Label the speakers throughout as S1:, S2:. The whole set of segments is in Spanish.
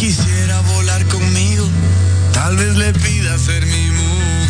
S1: quisiera volar conmigo, tal vez le pida ser mi mujer.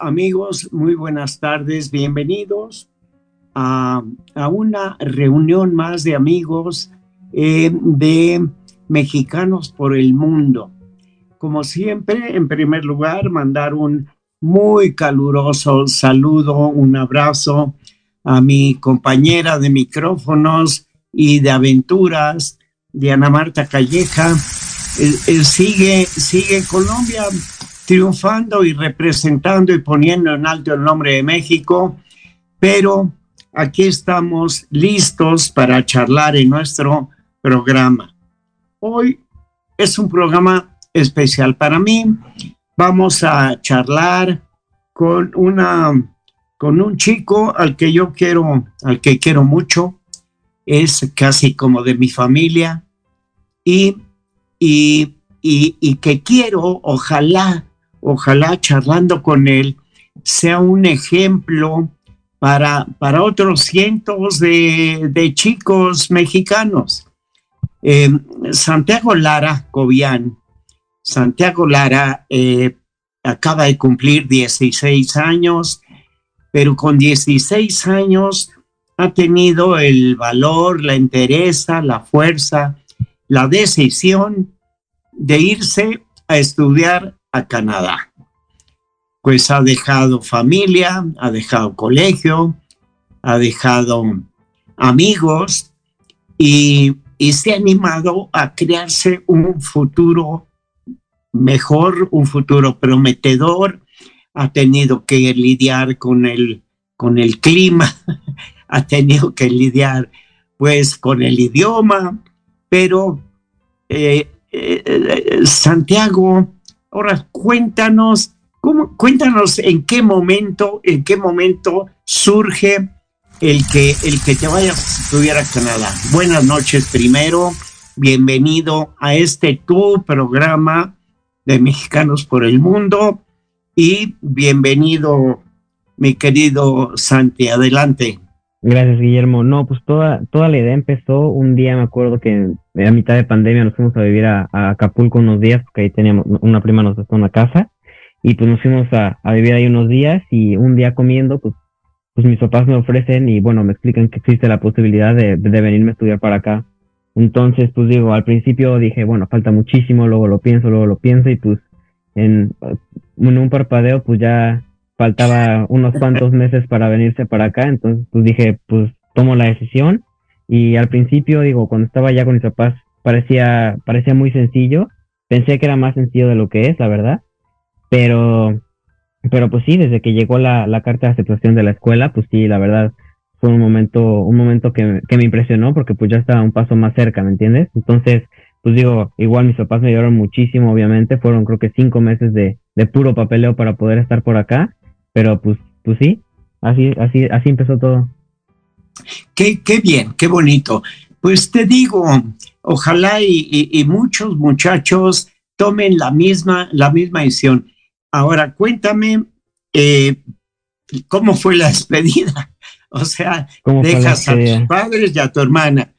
S2: Amigos, muy buenas tardes, bienvenidos a, a una reunión más de amigos eh, de mexicanos por el mundo. Como siempre, en primer lugar, mandar un muy caluroso saludo, un abrazo a mi compañera de micrófonos y de aventuras, Diana Marta Calleja. Eh, eh, sigue, sigue Colombia triunfando y representando y poniendo en alto el nombre de México, pero aquí estamos listos para charlar en nuestro programa. Hoy es un programa especial para mí. Vamos a charlar con una con un chico al que yo quiero, al que quiero mucho, es casi como de mi familia y, y, y, y que quiero, ojalá, ojalá charlando con él, sea un ejemplo para, para otros cientos de, de chicos mexicanos. Eh, Santiago Lara Cobian, Santiago Lara eh, acaba de cumplir 16 años, pero con 16 años ha tenido el valor, la entereza, la fuerza, la decisión de irse a estudiar a Canadá. Pues ha dejado familia, ha dejado colegio, ha dejado amigos y, se ha animado a crearse un futuro mejor, un futuro prometedor. Ha tenido que lidiar con el, con el clima, ha tenido que lidiar pues con el idioma, pero eh, eh, eh, Santiago, ahora cuéntanos, ¿cómo, cuéntanos en qué momento, en qué momento surge el que, el que te vayas a estudiar a Canadá. Buenas noches primero, bienvenido a este tu programa de Mexicanos por el Mundo y bienvenido mi querido Santi, adelante.
S3: Gracias, Guillermo. No, pues toda, toda la idea empezó un día, me acuerdo que a mitad de pandemia nos fuimos a vivir a, a Acapulco unos días, porque ahí teníamos, una prima nos prestó una casa, y pues nos fuimos a, a vivir ahí unos días, y un día comiendo, pues pues mis papás me ofrecen y bueno, me explican que existe la posibilidad de, de venirme a estudiar para acá. Entonces, pues digo, al principio dije, bueno, falta muchísimo, luego lo pienso, luego lo pienso y pues en, en un parpadeo pues ya faltaba unos cuantos meses para venirse para acá, entonces pues dije, pues tomo la decisión. Y al principio digo, cuando estaba ya con mis papás parecía, parecía muy sencillo, pensé que era más sencillo de lo que es, la verdad, pero, pero pues sí, desde que llegó la, la carta de aceptación de la escuela, pues sí, la verdad fue un momento, un momento que, que me impresionó porque pues ya estaba un paso más cerca, ¿me entiendes? Entonces, pues digo, igual mis papás me ayudaron muchísimo, obviamente, fueron creo que cinco meses de, de puro papeleo para poder estar por acá, pero pues, pues sí, así, así, así empezó todo.
S2: Qué, qué bien, qué bonito. Pues te digo, ojalá y, y, y, muchos muchachos tomen la misma, la misma decisión. Ahora, cuéntame eh, cómo fue la despedida. O sea, dejas a tus padres y a tu hermana.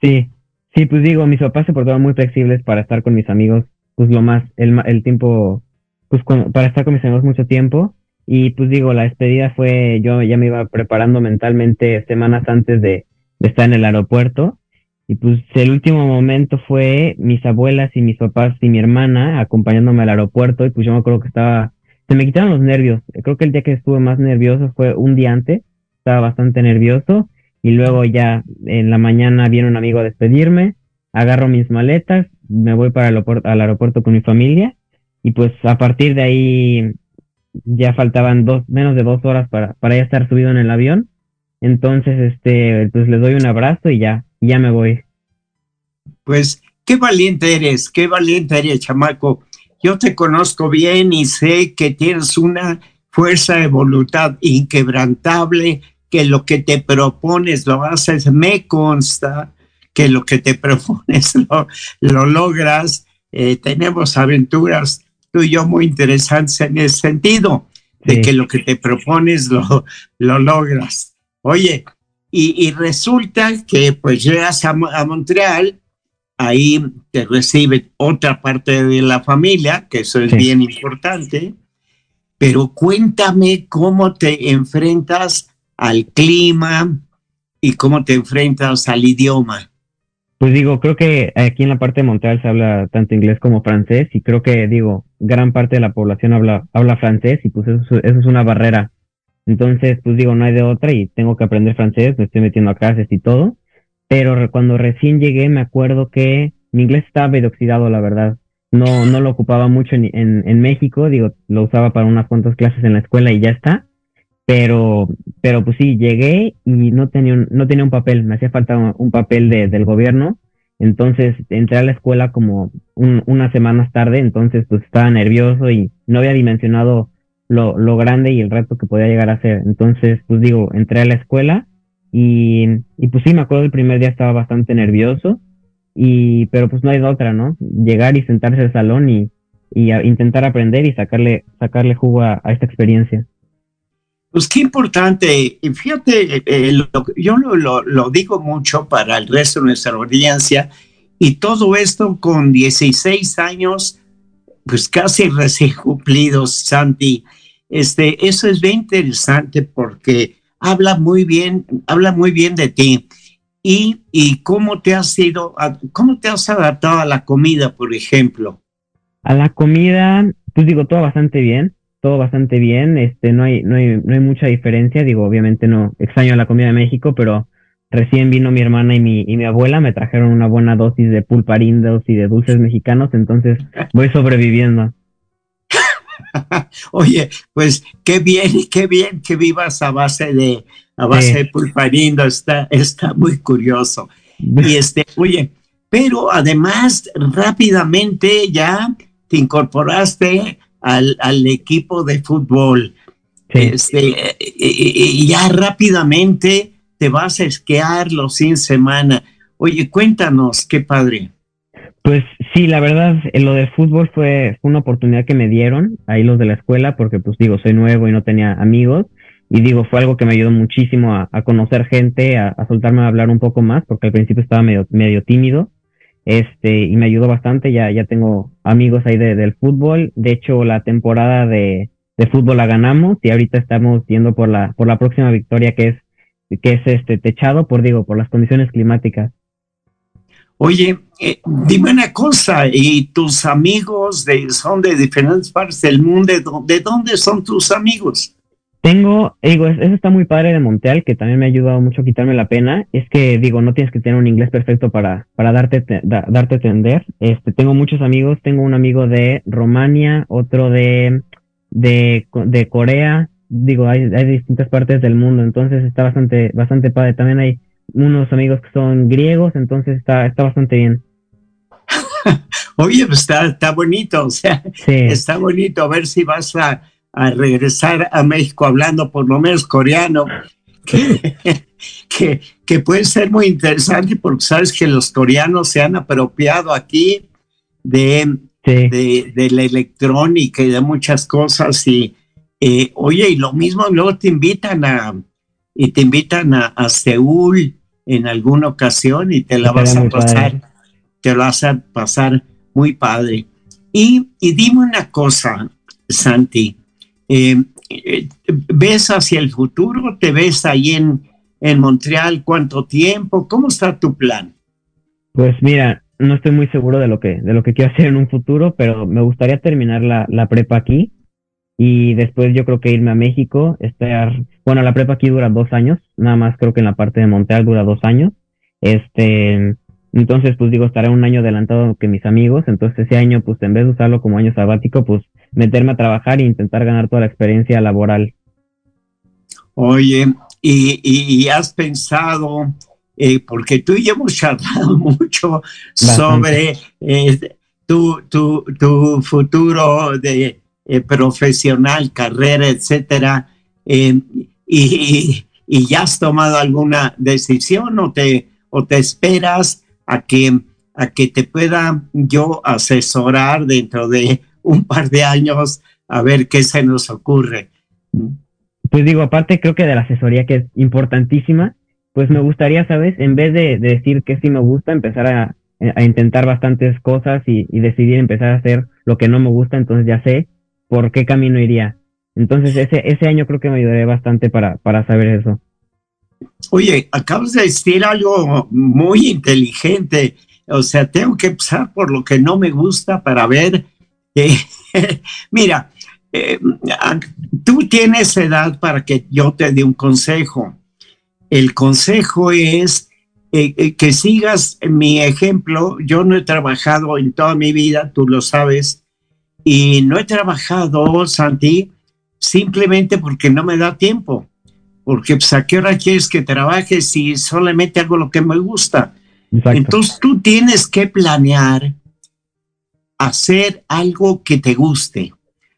S3: Sí, sí, pues digo, mis papás se portaban muy flexibles para estar con mis amigos, pues lo más, el, el tiempo, pues con, para estar con mis amigos mucho tiempo. Y pues digo, la despedida fue, yo ya me iba preparando mentalmente semanas antes de, estar en el aeropuerto. Y pues el último momento fue mis abuelas y mis papás y mi hermana acompañándome al aeropuerto. Y pues yo me acuerdo que estaba, se me quitaron los nervios. Creo que el día que estuve más nervioso fue un día antes. Estaba bastante nervioso. Y luego ya en la mañana viene un amigo a despedirme. Agarro mis maletas, me voy para el al aeropuerto con mi familia. Y pues a partir de ahí ya faltaban dos, menos de dos horas para, para ya estar subido en el avión. Entonces, este, pues les doy un abrazo y ya, ya me voy.
S2: Pues qué valiente eres, qué valiente eres, chamaco. Yo te conozco bien y sé que tienes una fuerza de voluntad inquebrantable, que lo que te propones lo haces, me consta que lo que te propones lo, lo logras. Eh, tenemos aventuras tú y yo muy interesantes en ese sentido, de sí. que lo que te propones lo, lo logras. Oye, y, y, resulta que pues llegas a, a, Montreal, ahí te recibe otra parte de la familia, que eso es sí. bien importante, pero cuéntame cómo te enfrentas al clima y cómo te enfrentas al idioma.
S3: Pues digo, creo que aquí en la parte de Montreal se habla tanto inglés como francés y creo que digo, gran parte de la población habla, habla francés y pues eso, eso es una barrera. Entonces, pues digo, no hay de otra y tengo que aprender francés, me estoy metiendo a clases y todo. Pero cuando recién llegué me acuerdo que mi inglés estaba medio oxidado, la verdad. No, no lo ocupaba mucho en, en, en México, digo, lo usaba para unas cuantas clases en la escuela y ya está pero pero pues sí llegué y no tenía un, no tenía un papel me hacía falta un, papel de, del gobierno. Entonces entré a la escuela como un, unas semanas tarde entonces pues estaba nervioso y no había dimensionado lo, lo grande y el reto que podía llegar a ser. Entonces pues digo entré a la escuela y, y pues sí me acuerdo el primer día estaba bastante nervioso y pero pues no hay otra no llegar y sentarse al salón y, y a, intentar aprender y sacarle sacarle jugo a, a esta experiencia
S2: pues qué importante, y fíjate, eh, lo, yo lo, lo, digo mucho para el resto de nuestra audiencia, y todo esto con 16 años, pues casi recién cumplidos, Santi. Este, eso es bien interesante porque habla muy bien, habla muy bien de ti. Y, y cómo te has sido, cómo te has adaptado a la comida, por ejemplo.
S3: A la comida, pues digo, todo bastante bien todo bastante bien, este, no hay, no hay, no hay mucha diferencia, digo, obviamente no extraño la comida de México, pero recién vino mi hermana y mi, y mi abuela, me trajeron una buena dosis de pulparindos y de dulces mexicanos, entonces voy sobreviviendo.
S2: Oye, pues qué bien, qué bien que vivas a base de, a base sí. de pulparindo, está, está muy curioso. Y este, oye, pero además rápidamente ya te incorporaste al, al equipo de fútbol. Sí. Este, y, y ya rápidamente te vas a esquiar los sin semana. Oye, cuéntanos, qué padre.
S3: Pues sí, la verdad, lo del fútbol fue, fue una oportunidad que me dieron ahí los de la escuela, porque pues digo, soy nuevo y no tenía amigos, y digo, fue algo que me ayudó muchísimo a, a conocer gente, a, a, soltarme a hablar un poco más, porque al principio estaba medio, medio tímido, este, y me ayudó bastante, ya, ya tengo amigos ahí de, del fútbol, de hecho la temporada de, de fútbol la ganamos y ahorita estamos yendo por la, por la próxima victoria que es, que es este techado por, digo, por las condiciones climáticas.
S2: Oye, eh, dime una cosa, ¿y tus amigos de, son de diferentes partes del mundo? ¿De dónde son tus amigos?
S3: Tengo, digo, eso está muy padre de Montreal, que también me ha ayudado mucho a quitarme la pena. Es que, digo, no tienes que tener un inglés perfecto para, para darte, darte a entender. Este, tengo muchos amigos, tengo un amigo de Romania, otro de, de, de Corea, digo, hay, hay distintas partes del mundo, entonces está bastante, bastante padre. También hay unos amigos que son griegos, entonces está, está bastante bien.
S2: Oye, pues está, está bonito, o sea, está bonito a ver si vas a, a, regresar a México hablando por lo menos coreano, que, que, que, puede ser muy interesante porque sabes que los coreanos se han apropiado aquí de, de, de, la electrónica y de muchas cosas y, eh, oye, y lo mismo luego te invitan a, y te invitan a, a Seúl en alguna ocasión y te la vas a pasar, te lo vas a pasar muy padre. Y, y dime una cosa, Santi, eh, eh, ¿ves hacia el futuro? ¿Te ves ahí en, en Montreal? ¿Cuánto tiempo? ¿Cómo está tu plan?
S3: Pues mira, no estoy muy seguro de lo que, de lo que quiero hacer en un futuro, pero me gustaría terminar la, la prepa aquí y después yo creo que irme a México, estar, bueno, la prepa aquí dura dos años, nada más creo que en la parte de Montreal dura dos años, este, entonces pues digo, estaré un año adelantado que mis amigos, entonces ese año pues en vez de usarlo como año sabático, pues meterme a trabajar e intentar ganar toda la experiencia laboral.
S2: Oye, y, y, has pensado, eh, porque tú y yo hemos charlado mucho sobre eh, tu, tu, tu futuro de eh, profesional, carrera, etcétera, eh, y, y, ya has tomado alguna decisión o te, o te esperas a que, a que te pueda yo asesorar dentro de un par de años a ver qué se nos ocurre.
S3: Pues digo, aparte creo que de la asesoría que es importantísima, pues me gustaría, ¿sabes? En vez de, decir que sí me gusta, empezar a, intentar bastantes cosas y, y, decidir empezar a hacer lo que no me gusta, entonces ya sé por qué camino iría. Entonces ese, ese año creo que me ayudaría bastante para, para saber eso.
S2: Oye, acabas de decir algo muy inteligente. O sea, tengo que empezar por lo que no me gusta para ver. mira, eh, tú tienes edad para que yo te dé un consejo. El consejo es eh, eh, que sigas mi ejemplo. Yo no he trabajado en toda mi vida, tú lo sabes, y no he trabajado, Santi, simplemente porque no me da tiempo. Porque pues, a qué hora quieres que trabaje si solamente hago lo que me gusta. Entonces tú tienes que planear hacer algo que te guste,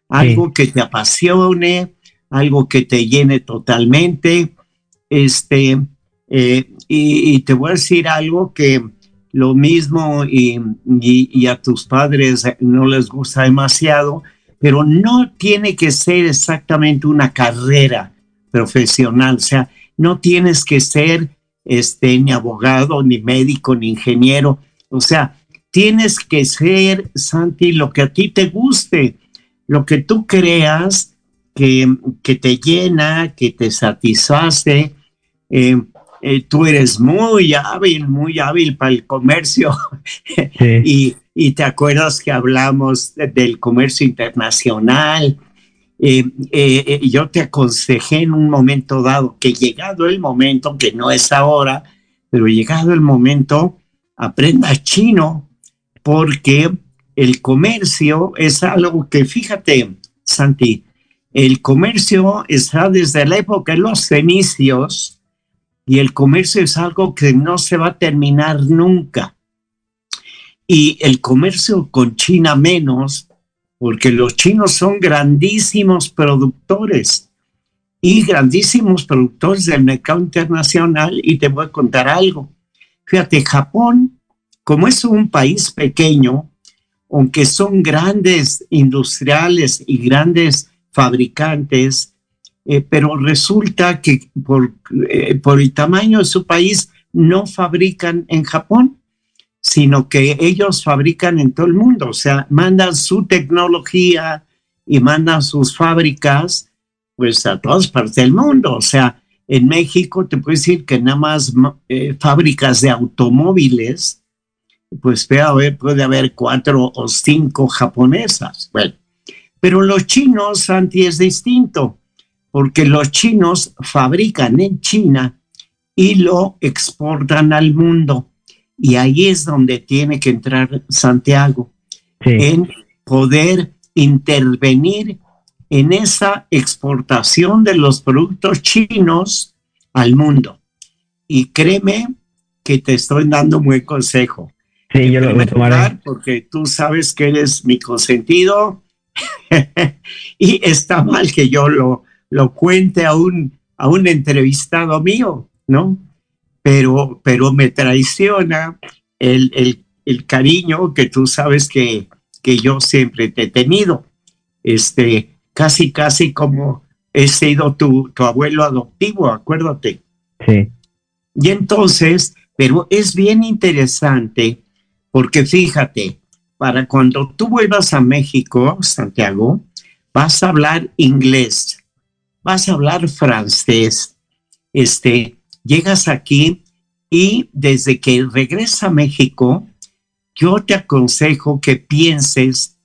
S2: algo que te apasione, algo que te llene totalmente. Este, eh, y, y, te voy a decir algo que lo mismo y, y, a tus padres no les gusta demasiado, pero no tiene que ser exactamente una carrera profesional, o sea, no tienes que ser este, ni abogado, ni médico, ni ingeniero, o sea, tienes que ser, Santi, lo que a ti te guste, lo que tú creas que, que te llena, que te satisface. Eh, eh, tú eres muy hábil, muy hábil para el comercio. y, y, te acuerdas que hablamos del comercio internacional. Eh, eh, yo te aconsejé en un momento dado que llegado el momento, que no es ahora, pero llegado el momento, aprenda chino, porque el comercio es algo que, fíjate, Santi, el comercio está desde la época de los fenicios, y el comercio es algo que no se va a terminar nunca. Y el comercio con China menos, porque los chinos son grandísimos productores y grandísimos productores del mercado internacional. Y te voy a contar algo. Fíjate, Japón, como es un país pequeño, aunque son grandes industriales y grandes fabricantes, eh, pero resulta que eh, por el tamaño de su país no fabrican en Japón, sino que ellos fabrican en todo el mundo, o sea, mandan su tecnología y mandan sus fábricas pues a todas partes del mundo. O sea, en México te puedo decir que nada más eh, fábricas de automóviles, pues puede haber, puede haber cuatro o cinco japonesas. Bueno, pero los chinos, Santi, es distinto, porque los chinos fabrican en China y lo exportan al mundo. Y ahí es donde tiene que entrar Santiago, en poder intervenir en esa exportación de los productos chinos al mundo. Y créeme que te estoy dando un buen consejo.
S3: Sí, yo lo voy a tomar.
S2: Porque tú sabes que eres mi consentido y está mal que yo lo, lo cuente a un, a un entrevistado mío, ¿no? Pero, pero me traiciona el, el, el cariño que tú sabes que, que yo siempre te he tenido. Este, casi, casi como he sido tu, tu abuelo adoptivo, acuérdate.
S3: Sí.
S2: Y entonces, pero es bien interesante porque fíjate, para cuando tú vuelvas a México, Santiago, vas a hablar inglés, vas a hablar francés, este, llegas aquí y desde que regresa a México, yo te aconsejo que pienses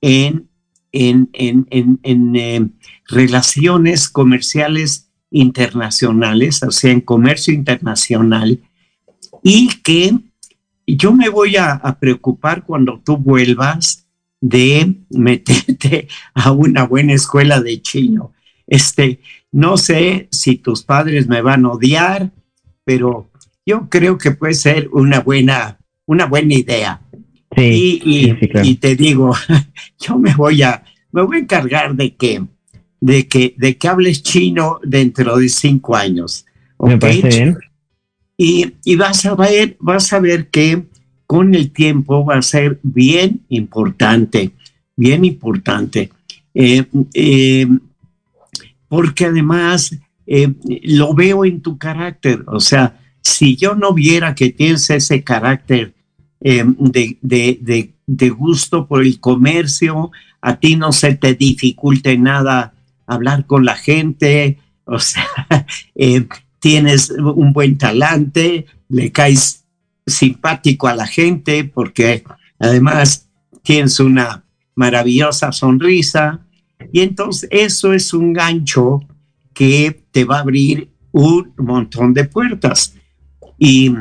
S2: en, en, en, en eh, relaciones comerciales internacionales, o sea, en comercio internacional, y que yo me voy a, preocupar cuando tú vuelvas de meterte a una buena escuela de chino. Este, no sé si tus padres me van a odiar, pero yo creo que puede ser una buena, una buena idea.
S3: Sí,
S2: y, y, te digo, yo me voy a, me voy a encargar de que, de que, de que hables chino dentro de cinco años.
S3: Me parece bien.
S2: Y, vas a ver, vas a ver que con el tiempo va a ser bien importante, bien importante. Eh, eh, porque además eh, lo veo en tu carácter. O sea, si yo no viera que tienes ese carácter de, de, gusto por el comercio, a ti no se te dificulte nada hablar con la gente, o sea, tienes un buen talante, le caes simpático a la gente porque además tienes una maravillosa sonrisa y entonces eso es un gancho que te va a abrir un montón de puertas. Y,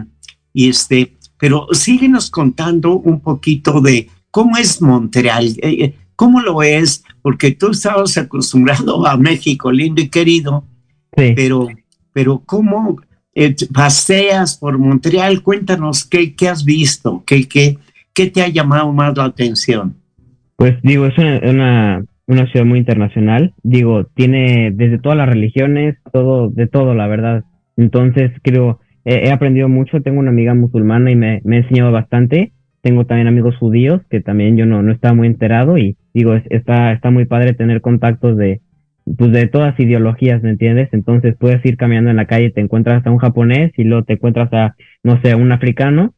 S2: y este, pero síguenos contando un poquito de cómo es Montreal, eh, eh, cómo lo es, porque tú estabas acostumbrado a México lindo y querido, pero pero ¿cómo eh, paseas por Montreal? Cuéntanos qué, qué has visto, qué, qué, qué te ha llamado más la atención.
S3: Pues digo, es una, una, ciudad muy internacional, digo, tiene desde todas las religiones, todo, de todo, la verdad. Entonces creo, he, aprendido mucho, tengo una amiga musulmana y me, me ha enseñado bastante, tengo también amigos judíos que también yo no, no estaba muy enterado y digo, está, está muy padre tener contactos de, pues de todas ideologías, ¿me entiendes? Entonces puedes ir caminando en la calle, te encuentras a un japonés y luego te encuentras a, no sé, un africano.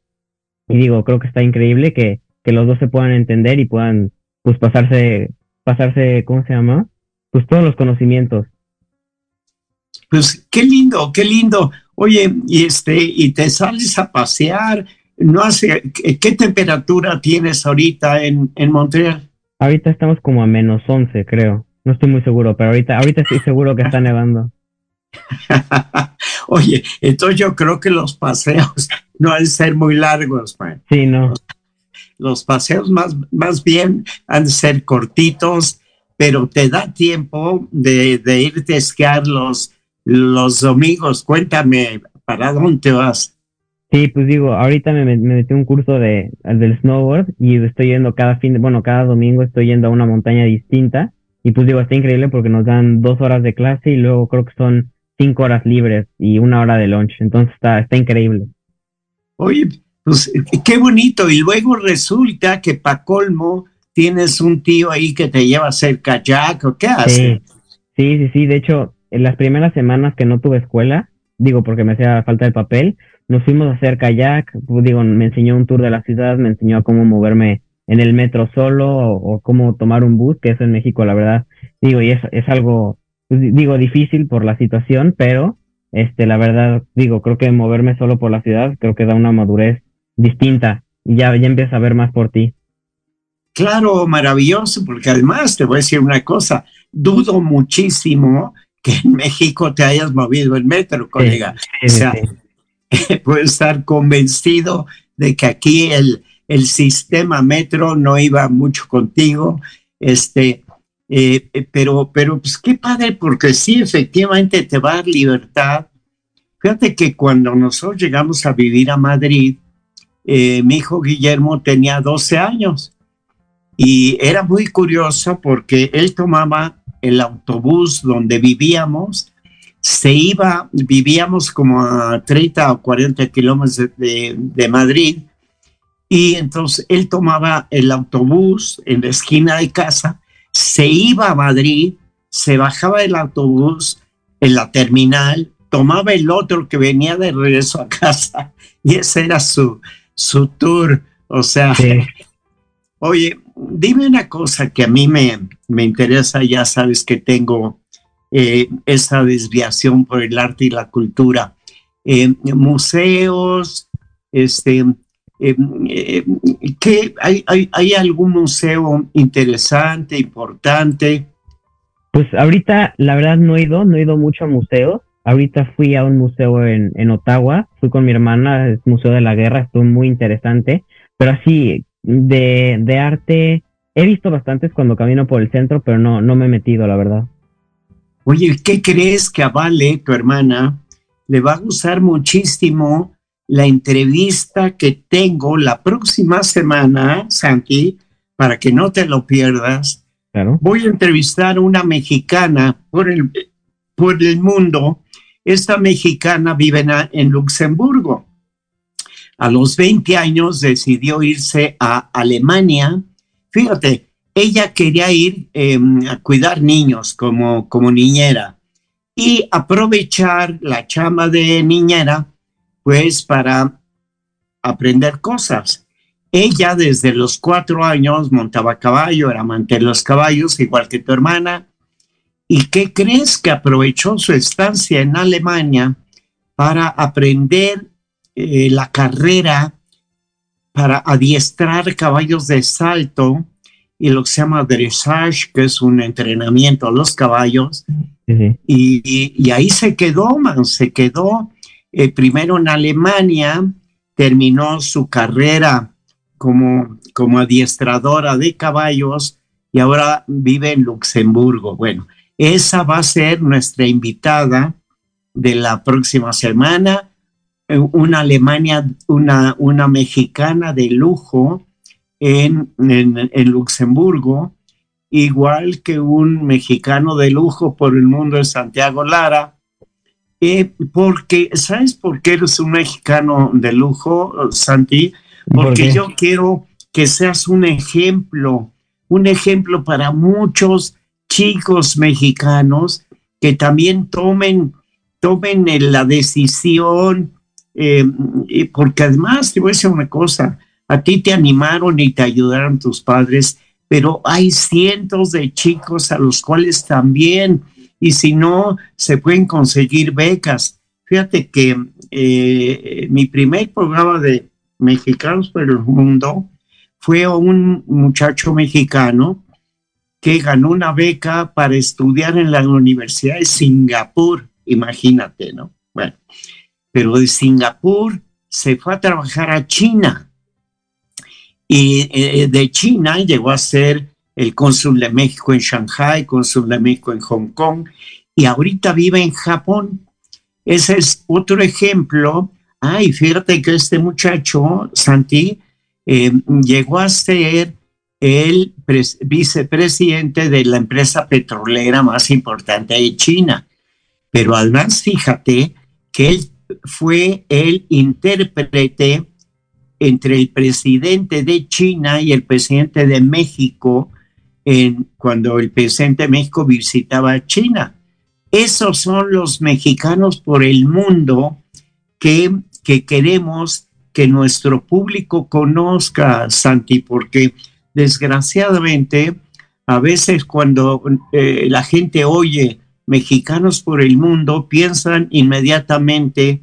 S3: Y digo, creo que está increíble que, que los dos se puedan entender y puedan, pues, pasarse, pasarse, ¿cómo se llama? Pues todos los conocimientos.
S2: Pues qué lindo, qué lindo. Oye, y este, y te sales a pasear, no hace, ¿qué, temperatura tienes ahorita en, en Montreal?
S3: Ahorita estamos como a menos 11, creo. No estoy muy seguro, pero ahorita, ahorita estoy seguro que está nevando.
S2: Oye, entonces yo creo que los paseos no han de ser muy largos, man.
S3: Sí, no.
S2: Los paseos más, más bien han de ser cortitos, pero te da tiempo de, de irte a esquiar los, los domingos. Cuéntame, ¿para dónde vas?
S3: Sí, pues digo, ahorita me, me metí un curso de, del snowboard y estoy yendo cada fin, de, bueno, cada domingo estoy yendo a una montaña distinta y pues digo, está increíble porque nos dan dos horas de clase y luego creo que son cinco horas libres y una hora de lunch. Entonces está, está increíble.
S2: Oye, pues qué bonito. Y luego resulta que para colmo tienes un tío ahí que te lleva a hacer kayak o qué hace.
S3: Sí, sí, sí. De hecho, en las primeras semanas que no tuve escuela, digo porque me hacía falta el papel, nos fuimos a hacer kayak. Pues, digo, me enseñó un tour de la ciudad, me enseñó a cómo moverme en el metro solo o, cómo tomar un bus, que eso en México, la verdad, digo, y es, es algo, pues, digo, difícil por la situación, pero este, la verdad, digo, creo que moverme solo por la ciudad, creo que da una madurez distinta. Y ya, ya empieza a ver más por ti.
S2: Claro, maravilloso, porque además te voy a decir una cosa, dudo muchísimo que en México te hayas movido el metro, colega. o sea, puedes estar convencido de que aquí el, el sistema metro no iba mucho contigo, este, eh, eh, pero, pero pues qué padre, porque sí, efectivamente te va a dar libertad. Fíjate que cuando nosotros llegamos a vivir a Madrid, eh, mi hijo Guillermo tenía 12 años y era muy curioso porque él tomaba el autobús donde vivíamos, se iba, vivíamos como a 30 o 40 kilómetros de, de Madrid, y entonces él tomaba el autobús en la esquina de casa se iba a Madrid, se bajaba del autobús en la terminal, tomaba el otro que venía de regreso a casa y ese era su, su tour. O sea, oye, dime una cosa que a mí me, me interesa, ya sabes que tengo eh, esa desviación por el arte y la cultura. Eh, museos, este, eh, eh, ¿qué, hay, hay, algún museo interesante, importante?
S3: Pues ahorita, la verdad, no he ido, no he ido mucho a museos. Ahorita fui a un museo en, en Ottawa, fui con mi hermana, es Museo de la Guerra, estuvo muy interesante. Pero así, de, de arte, he visto bastantes cuando camino por el centro, pero no, no me he metido, la verdad.
S2: Oye, ¿qué crees que a Vale, tu hermana, le va a gustar muchísimo la entrevista que tengo la próxima semana, Santi, para que no te lo pierdas. Voy a entrevistar a una mexicana por el, por el mundo. Esta mexicana vive en, Luxemburgo. A los 20 años decidió irse a Alemania. Fíjate, ella quería ir em, a cuidar niños como, como niñera y aprovechar la chama de niñera pues para aprender cosas. Ella desde los cuatro años montaba caballo, era amante de los caballos, igual que tu hermana. ¿Y qué crees que aprovechó su estancia en Alemania para aprender eh, la carrera, para adiestrar caballos de salto y lo que se llama dressage, que es un entrenamiento a los caballos? y, ahí se quedó, man, se quedó eh, primero en Alemania, terminó su carrera como, como adiestradora de caballos y ahora vive en Luxemburgo. Bueno, esa va a ser nuestra invitada de la próxima semana, eh, una Alemania, una, una mexicana de lujo en, en Luxemburgo, igual que un mexicano de lujo por el mundo de Santiago Lara, eh, porque, ¿sabes por qué eres un mexicano de lujo, Santi? Porque yo quiero que seas un ejemplo, un ejemplo para muchos chicos mexicanos que también tomen, tomen la decisión, eh, porque además te voy a decir una cosa, a ti te animaron y te ayudaron tus padres, pero hay cientos de chicos a los cuales también y si no, se pueden conseguir becas. Fíjate que eh, mi primer programa de Mexicanos por el Mundo fue un muchacho mexicano que ganó una beca para estudiar en la Universidad de Singapur, imagínate, ¿no? Bueno, pero de Singapur se fue a trabajar a China y eh, de China llegó a ser el cónsul de México en Shanghai, cónsul de México en Hong Kong, y ahorita vive en Japón. Ese es otro ejemplo. Ay, fíjate que este muchacho, Santi, eh, llegó a ser el vicepresidente de la empresa petrolera más importante de China. Pero además, fíjate que él fue el intérprete entre el presidente de China y el presidente de México en, cuando el presidente de México visitaba China. Esos son los mexicanos por el mundo que, que queremos que nuestro público conozca, Santi, porque desgraciadamente, a veces cuando eh, la gente oye mexicanos por el mundo, piensan inmediatamente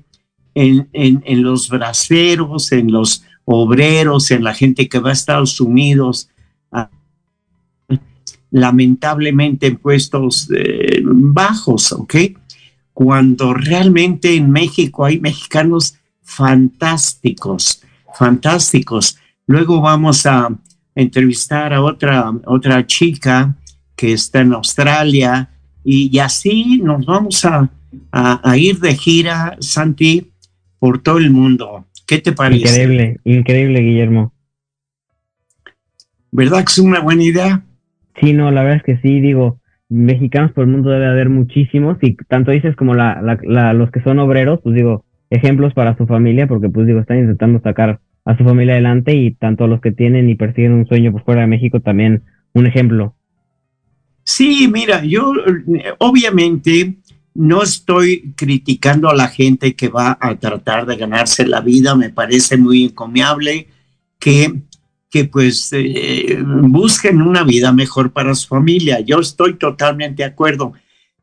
S2: en, en, los braceros, en los obreros, en la gente que va a Estados Unidos, lamentablemente en puestos eh, bajos, ¿ok? Cuando realmente en México hay mexicanos fantásticos, fantásticos. Luego vamos a entrevistar a otra, otra chica que está en Australia y, así nos vamos a, ir de gira, Santi, por todo el mundo. ¿Qué te parece?
S3: Increíble, increíble, Guillermo.
S2: ¿Verdad que es una buena idea?
S3: Sí, no, la verdad es que sí, digo, mexicanos por el mundo debe haber muchísimos y tanto dices como la, la, los que son obreros, pues digo, ejemplos para su familia, porque pues digo, están intentando sacar a su familia adelante y tanto los que tienen y persiguen un sueño por fuera de México también un ejemplo.
S2: Sí, mira, yo obviamente no estoy criticando a la gente que va a tratar de ganarse la vida, me parece muy encomiable que que pues eh, busquen una vida mejor para su familia. Yo estoy totalmente de acuerdo.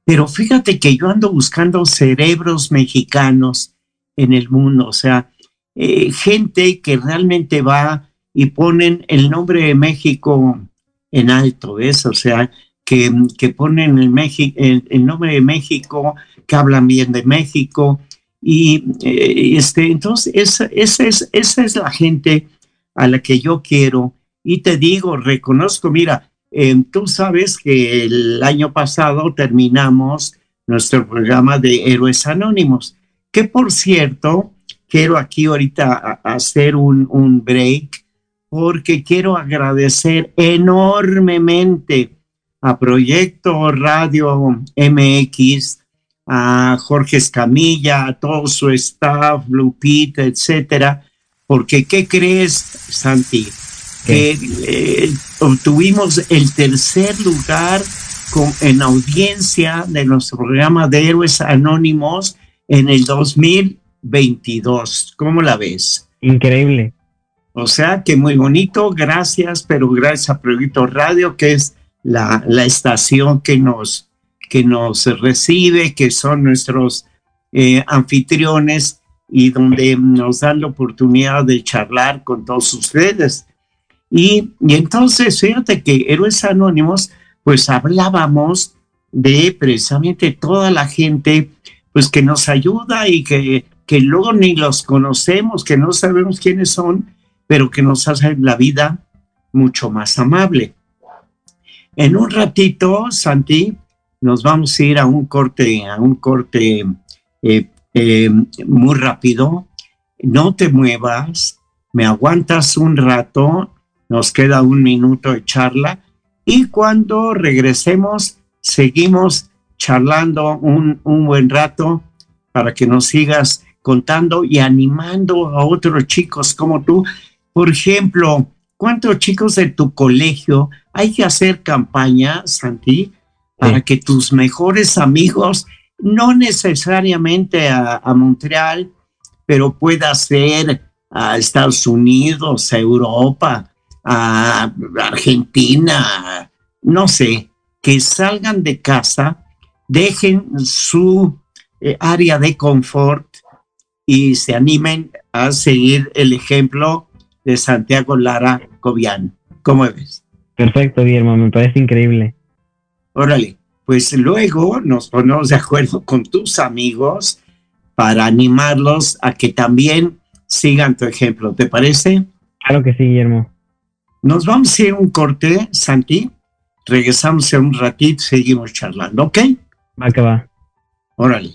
S2: Pero fíjate que yo ando buscando cerebros mexicanos en el mundo, o sea, eh, gente que realmente va y ponen el nombre de México en alto, ¿ves? O sea, que, que ponen el, el, nombre de México, que hablan bien de México. Y eh, este, entonces, esa, esa, es, esa es la gente a la que yo quiero. Y te digo, reconozco, mira, eh, tú sabes que el año pasado terminamos nuestro programa de Héroes Anónimos, que por cierto, quiero aquí ahorita hacer un, un break porque quiero agradecer enormemente a Proyecto Radio MX, a Jorge Escamilla, a todo su staff, Lupita, etcétera, porque ¿qué crees, Santi? Que eh, obtuvimos el tercer lugar con, en audiencia de nuestro programa de Héroes Anónimos en el 2022. ¿Cómo la ves?
S3: Increíble.
S2: O sea que muy bonito, gracias, pero gracias a Proyecto Radio, que es la, la estación que nos, que nos recibe, que son nuestros eh, anfitriones y donde nos dan la oportunidad de charlar con todos ustedes. Y, entonces, fíjate que Héroes Anónimos, pues hablábamos de precisamente toda la gente, pues que nos ayuda y que, que luego ni los conocemos, que no sabemos quiénes son, pero que nos hacen la vida mucho más amable. En un ratito, Santi, nos vamos a ir a un corte, a un corte eh, eh, muy rápido, no te muevas, me aguantas un rato, nos queda un minuto de charla y cuando regresemos seguimos charlando un, un buen rato para que nos sigas contando y animando a otros chicos como tú. Por ejemplo, ¿cuántos chicos de tu colegio hay que hacer campaña, Santi, para que tus mejores amigos no necesariamente a, Montreal, pero pueda ser a Estados Unidos, a Europa, a Argentina, no sé, que salgan de casa, dejen su eh, área de confort y se animen a seguir el ejemplo de Santiago Lara Cobian. ¿Cómo ves?
S3: Perfecto, Guillermo, me parece increíble.
S2: Órale pues luego nos ponemos de acuerdo con tus amigos para animarlos a que también sigan tu ejemplo. ¿Te parece?
S3: Claro que sí, Guillermo.
S2: Nos vamos a hacer un corte, Santi. Regresamos en un ratito, seguimos charlando, ¿ok?
S3: Va que va.
S2: Órale.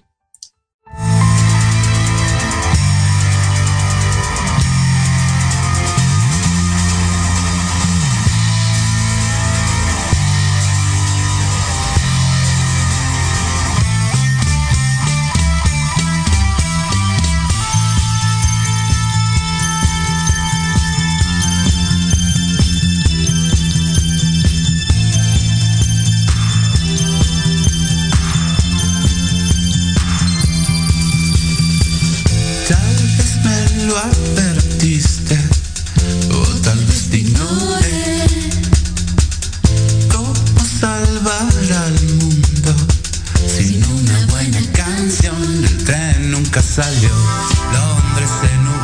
S1: Canción, el tren nunca salió, Londres se nubló,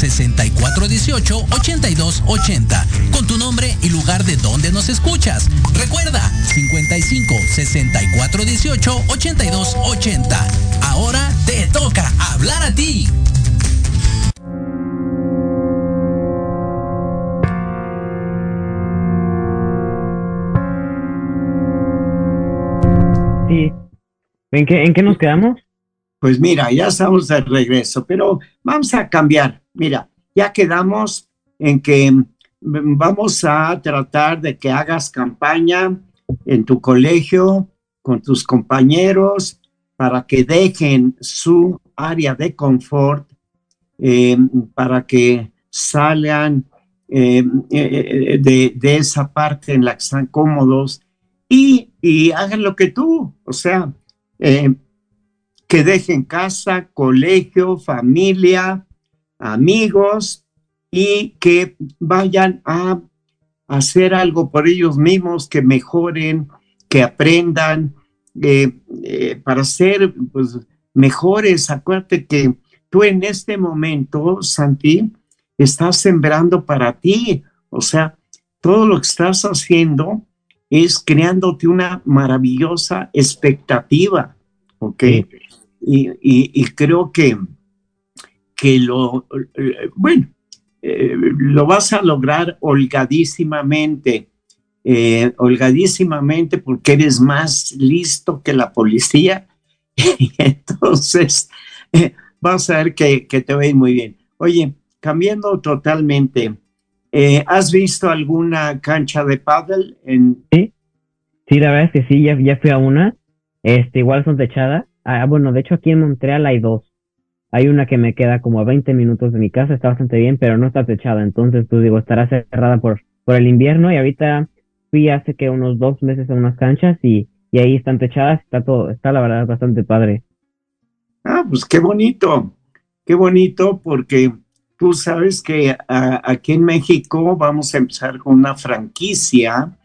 S4: 55 64 18 82 80 con tu nombre y lugar de donde nos escuchas. Recuerda 55 64 18 82 80. Ahora te toca hablar a ti.
S3: Sí. ¿En qué, ¿En qué nos quedamos?
S2: Pues mira, ya estamos de regreso, pero vamos a cambiar. Mira, ya quedamos en que mm, vamos a tratar de que hagas campaña en tu colegio con tus compañeros para que dejen su área de confort, eh, para que salgan eh, eh, de, esa parte en la que están cómodos y, hagan lo que tú, o sea, que dejen casa, colegio, familia, amigos y que vayan a hacer algo por ellos mismos, que mejoren, que aprendan eh, eh, para ser pues, mejores. Acuérdate que tú en este momento, Santi, estás sembrando para ti. O sea, todo lo que estás haciendo es creándote una maravillosa expectativa, ¿ok? Y, y- y creo que, que lo, eh, bueno, eh, lo vas a lograr holgadísimamente, eh, holgadísimamente porque eres más listo que la policía. Y entonces vas a ver que, que te va a ir muy bien. Oye, cambiando totalmente, ¿Has visto alguna cancha de pádel? En...
S3: Sí, sí, la verdad es que sí, ya, ya fui a una. Este, igual son techadas. Ah, bueno, de hecho aquí en Montreal hay dos. Hay una que me queda como a 20 minutos de mi casa, está bastante bien, pero no está techada. Entonces, pues digo, estará cerrada por, por el invierno y ahorita fui hace que unos dos meses a unas canchas y, y ahí están techadas, está todo, está la verdad bastante padre.
S2: Ah, pues qué bonito, qué bonito porque tú sabes que aquí en México vamos a empezar con una franquicia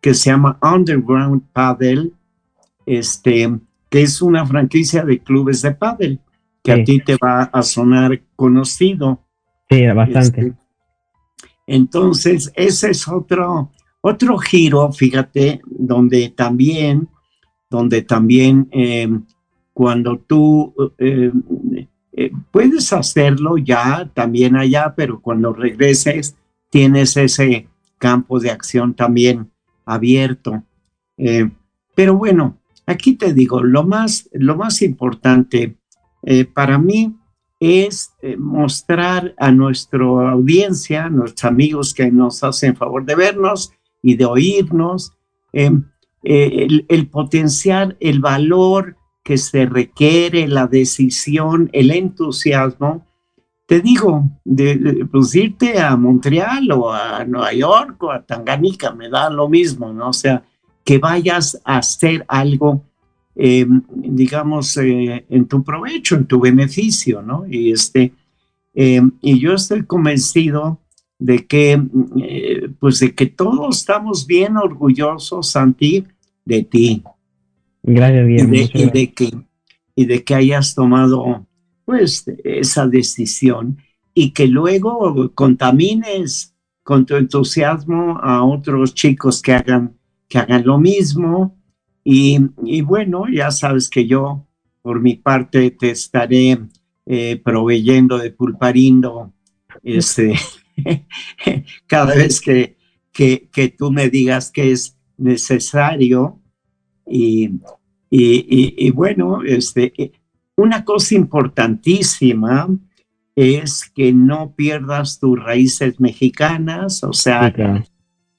S2: que se llama Underground Paddle, este, que es una franquicia de clubes de paddle, que a ti te va a sonar conocido.
S3: Sí, bastante. Este,
S2: entonces, ese es otro, otro giro, fíjate, donde también, donde también eh, cuando tú eh, eh, puedes hacerlo ya también allá, pero cuando regreses tienes ese campo de acción también abierto. Eh, pero bueno, aquí te digo, lo más, lo más importante para mí es mostrar a nuestra audiencia, a nuestros amigos que nos hacen favor de vernos y de oírnos, el, el potenciar el valor que se requiere, la decisión, el entusiasmo, te digo, de, pues irte a Montreal o a Nueva York o a Tanganica, me da lo mismo, ¿no? O sea, que vayas a hacer algo, em, digamos, eh, en tu provecho, en tu beneficio, ¿no? Y, este, em, y yo estoy convencido de que, eh, pues de que todos estamos bien orgullosos, Santi, de ti,
S3: Gracias, Guillermo.
S2: Y de, que, y de que hayas tomado pues esa decisión y que luego contamines con tu entusiasmo a otros chicos que hagan, que hagan lo mismo. Y, y bueno, ya sabes que yo, por mi parte, te estaré eh, proveyendo de pulparindo este, cada vez que, que, que tú me digas que es necesario. Y, y, bueno, este, una cosa importantísima es que no pierdas tus raíces mexicanas, o sea,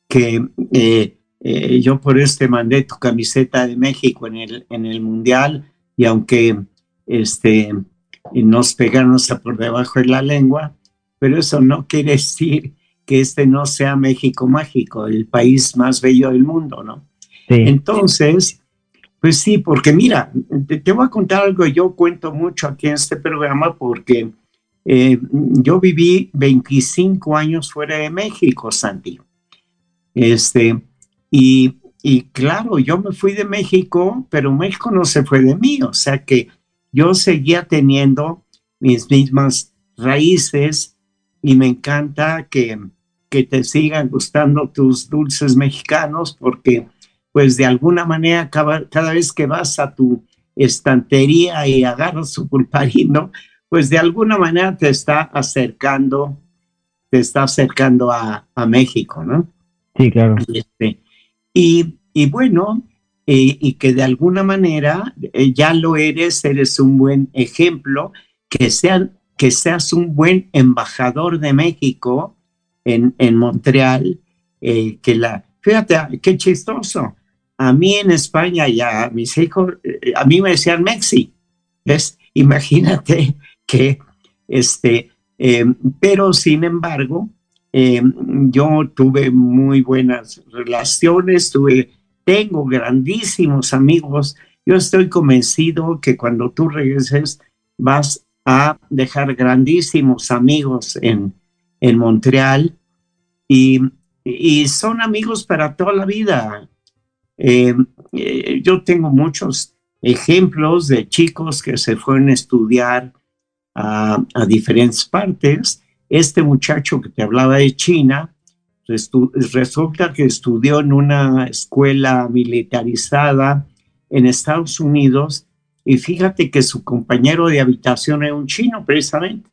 S2: que eh, eh, yo por este mandé tu camiseta de México en el, en el Mundial y aunque este, nos pegaron hasta por debajo de la lengua, pero eso no quiere decir que este no sea México mágico, el país más bello del mundo, ¿no? Entonces, pues sí, porque mira, te, voy a contar algo, yo cuento mucho aquí en este programa porque eh, yo viví 25 años fuera de México, Santi. Este, y, y claro, yo me fui de México, pero México no se fue de mí, o sea que yo seguía teniendo mis mismas raíces y me encanta que, que te sigan gustando tus dulces mexicanos porque pues de alguna manera cada, cada vez que vas a tu estantería y agarras su pulparino, pues de alguna manera te está acercando, te está acercando a, México, ¿no?
S3: Sí, claro.
S2: Y, este, bueno, y que de alguna manera eh, ya lo eres, eres un buen ejemplo, que, sean, que seas un buen embajador de México en, en Montreal, eh, que la, fíjate, qué chistoso, a mí en España ya mis hijos, eh, a mí me decían Mexi. ¿ves? Imagínate que, este, pero sin embargo, em, yo tuve muy buenas relaciones, tuve, tengo grandísimos amigos. Yo estoy convencido que cuando tú regreses vas a dejar grandísimos amigos en, en Montreal y, y son amigos para toda la vida. Eh, eh, yo tengo muchos ejemplos de chicos que se fueron a estudiar a, diferentes partes. Este muchacho que te hablaba de China, resulta que estudió en una escuela militarizada en Estados Unidos y fíjate que su compañero de habitación era un chino precisamente.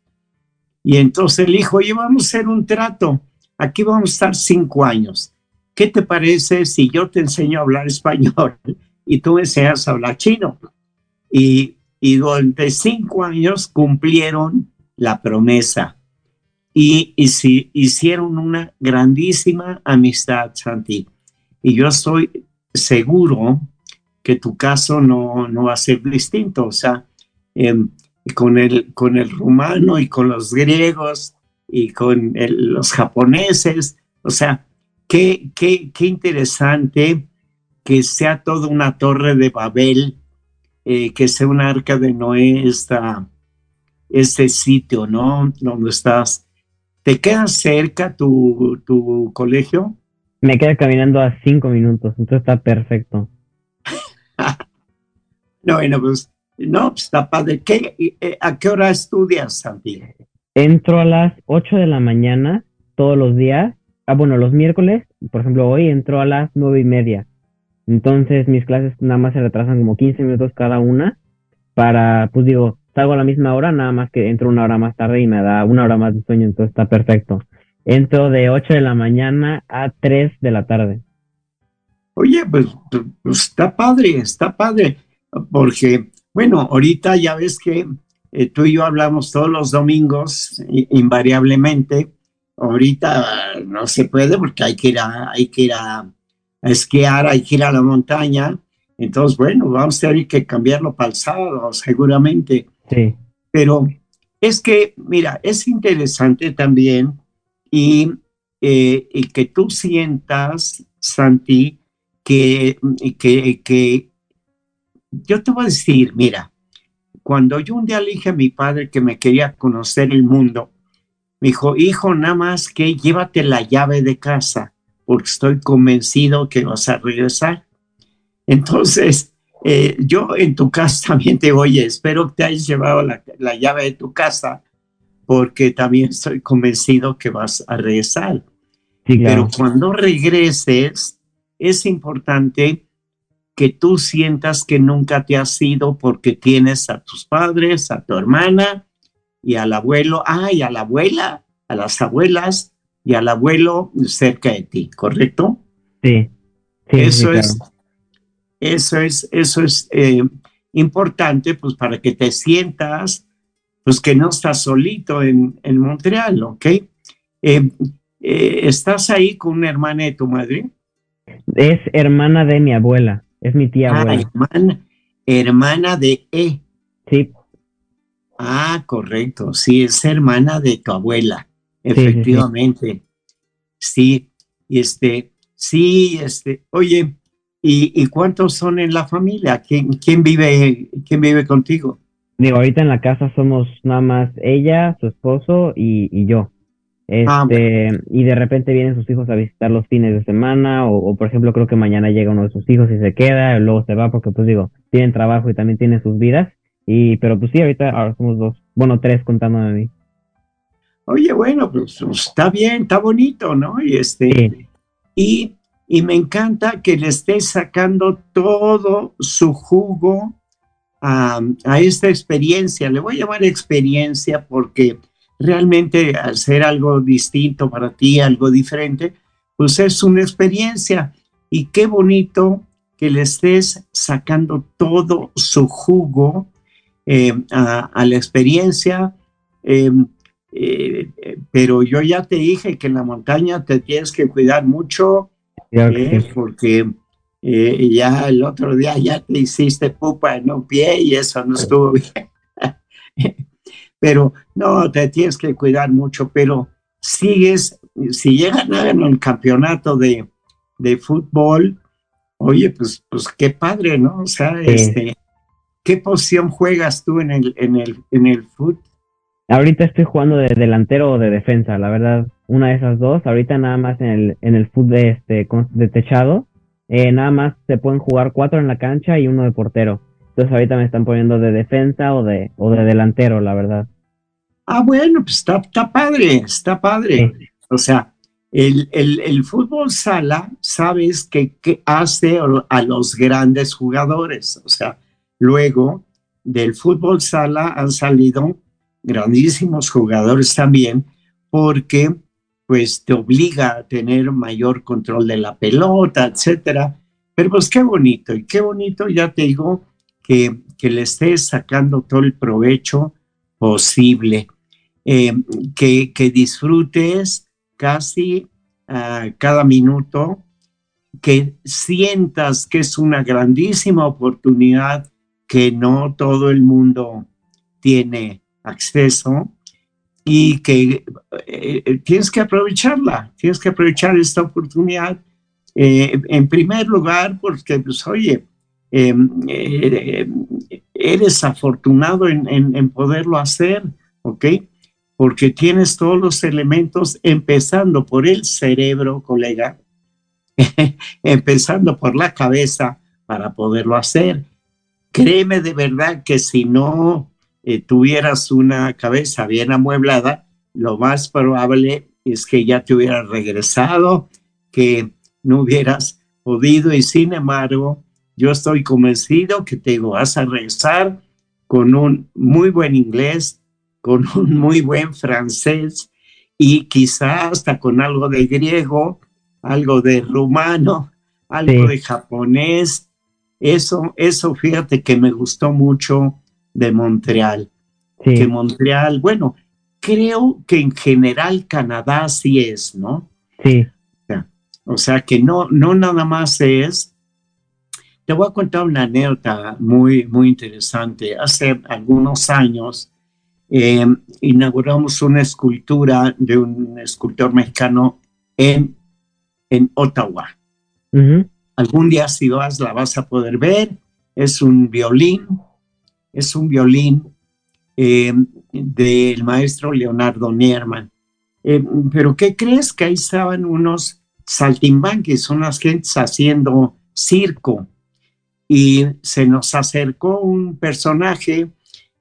S2: Y entonces le dijo, oye, vamos a hacer un trato, aquí vamos a estar cinco años. ¿qué te parece si yo te enseño a hablar español y tú me enseñas a hablar chino? Y durante cinco años cumplieron la promesa. Y, y si hicieron una grandísima amistad, Santi. Y yo estoy seguro que tu caso no, no va a ser distinto. O sea, em, con, el, con el rumano y con los griegos y con los japoneses. O sea, qué, qué, qué interesante que sea toda una torre de Babel, eh, que sea un arca de Noé, esta, este sitio, ¿no? Donde estás. ¿Te queda cerca tu, tu colegio?
S3: Me queda caminando a cinco minutos, entonces está perfecto.
S2: no, bueno, pues, no, pues está padre. ¿Qué, eh, ¿A qué hora estudias, Santi?
S3: Entro a las ocho de la mañana todos los días. Ah, bueno, los miércoles, por ejemplo, hoy entro a las nueve y media. Entonces mis clases nada más se retrasan como 15 minutos cada una para, pues digo, salgo a la misma hora, nada más que entro una hora más tarde y me da una hora más de sueño, entonces está perfecto. Entro de 8 de la mañana a 3 de la tarde.
S2: Oye, pues, pues, está padre, está padre, porque, bueno, ahorita ya ves que eh, tú y yo hablamos todos los domingos, invariablemente. Ahorita no se puede porque hay que ir a, hay que ir a, esquiar, hay que ir a la montaña. Entonces, bueno, vamos a tener que cambiarlo para el sábado, seguramente.
S3: Sí.
S2: Pero es que, mira, es interesante también y, eh, y que tú sientas, Santi, que, que, que yo te voy a decir, mira, cuando yo un día le dije a mi padre que me quería conocer el mundo, me dijo, hijo, nada más que llévate la llave de casa, porque estoy convencido que vas a regresar. Entonces, eh, yo en tu casa también te oye, espero que te hayas llevado la, la llave de tu casa, porque también estoy convencido que vas a regresar. Pero cuando regreses, es importante que tú sientas que nunca te has ido porque tienes a tus padres, a tu hermana y al abuelo, ah, y a la abuela, a las abuelas y al abuelo cerca de ti, ¿correcto?
S3: Sí.
S2: eso, es, eso es, eso es, eh, importante, pues para que te sientas pues que no estás solito en, en Montreal, ¿ok? Eh, eh, ¿Estás ahí con una hermana de tu madre?
S3: Es hermana de mi abuela, es mi tía
S2: ah,
S3: abuela.
S2: Hermana, hermana de E.
S3: Sí.
S2: Ah, correcto, sí, es hermana de tu abuela, efectivamente. Sí, este, sí, este, oye, ¿y, ¿y, cuántos son en la familia? ¿Quién, quién, vive, quién vive contigo?
S3: Digo, ahorita en la casa somos nada más ella, su esposo y, y yo.
S2: Ah,
S3: Este, y de repente vienen sus hijos a visitar los fines de semana, o, por ejemplo, creo que mañana llega uno de sus hijos y se queda, y luego se va porque, pues digo, tienen trabajo y también tienen sus vidas. Y, pero pues sí, ahorita ahora somos dos, bueno, tres contando a mí.
S2: Oye, bueno, pues, pues está bien, está bonito, ¿no? Y este, y, y me encanta que le estés sacando todo su jugo a, a esta experiencia. Le voy a llamar experiencia porque realmente hacer algo distinto para ti, algo diferente, pues es una experiencia. Y qué bonito que le estés sacando todo su jugo eh, a, la experiencia. Em, eh, pero yo ya te dije que en la montaña te tienes que cuidar mucho, eh, porque ya el otro día ya te hiciste pupa en un pie y eso no estuvo bien. pero no, te tienes que cuidar mucho, pero sigues, si llegan a el campeonato de, de, fútbol, oye, pues, pues qué padre, ¿no? O sea, este, ¿qué posición juegas tú en el, en el, en el fútbol?
S3: Ahorita estoy jugando de delantero o de defensa, la verdad, una de esas dos. Ahorita nada más en el, en el fútbol de, este, de techado, eh, nada más se pueden jugar cuatro en la cancha y uno de portero. Entonces ahorita me están poniendo de defensa o de, o de delantero, la verdad.
S2: Ah, bueno, pues está, está padre, está padre. O sea, el, el, el, fútbol sala, sabes que, que hace a los grandes jugadores. O sea, luego del fútbol sala han salido grandísimos jugadores también, porque pues te obliga a tener mayor control de la pelota, etcétera. Pero pues qué bonito, y qué bonito, ya te digo, que, que le estés sacando todo el provecho posible. eh, que, que, disfrutes casi uh, cada minuto, que sientas que es una grandísima oportunidad que no todo el mundo tiene acceso y que eh, tienes que aprovecharla, tienes que aprovechar esta oportunidad. Eh, en primer lugar, porque, pues, oye, em, eh, eres afortunado en, en, poderlo hacer, ¿ok? Porque tienes todos los elementos, empezando por el cerebro, colega, empezando por la cabeza para poderlo hacer. Créeme de verdad que si no eh, tuvieras una cabeza bien amueblada, lo más probable es que ya te hubieras regresado, que no hubieras podido y sin embargo, yo estoy convencido que te vas a regresar con un muy buen inglés, con un muy buen francés y quizás hasta con algo de griego, algo de rumano, algo de japonés. Eso, eso fíjate que me gustó mucho de Montreal. Que Montreal, bueno, creo que en general Canadá sí es, ¿no?
S3: Sí.
S2: O sea, que no, no nada más es. Te voy a contar una anécdota muy, muy interesante. Hace algunos años eh, inauguramos una escultura de un escultor mexicano en, en Ottawa. Algún día si vas la vas a poder ver. Es un violín es un violín eh, del maestro Leonardo Nierman. Eh, pero ¿qué crees? Que ahí estaban unos saltimbanques, unas gentes haciendo circo. Y se nos acercó un personaje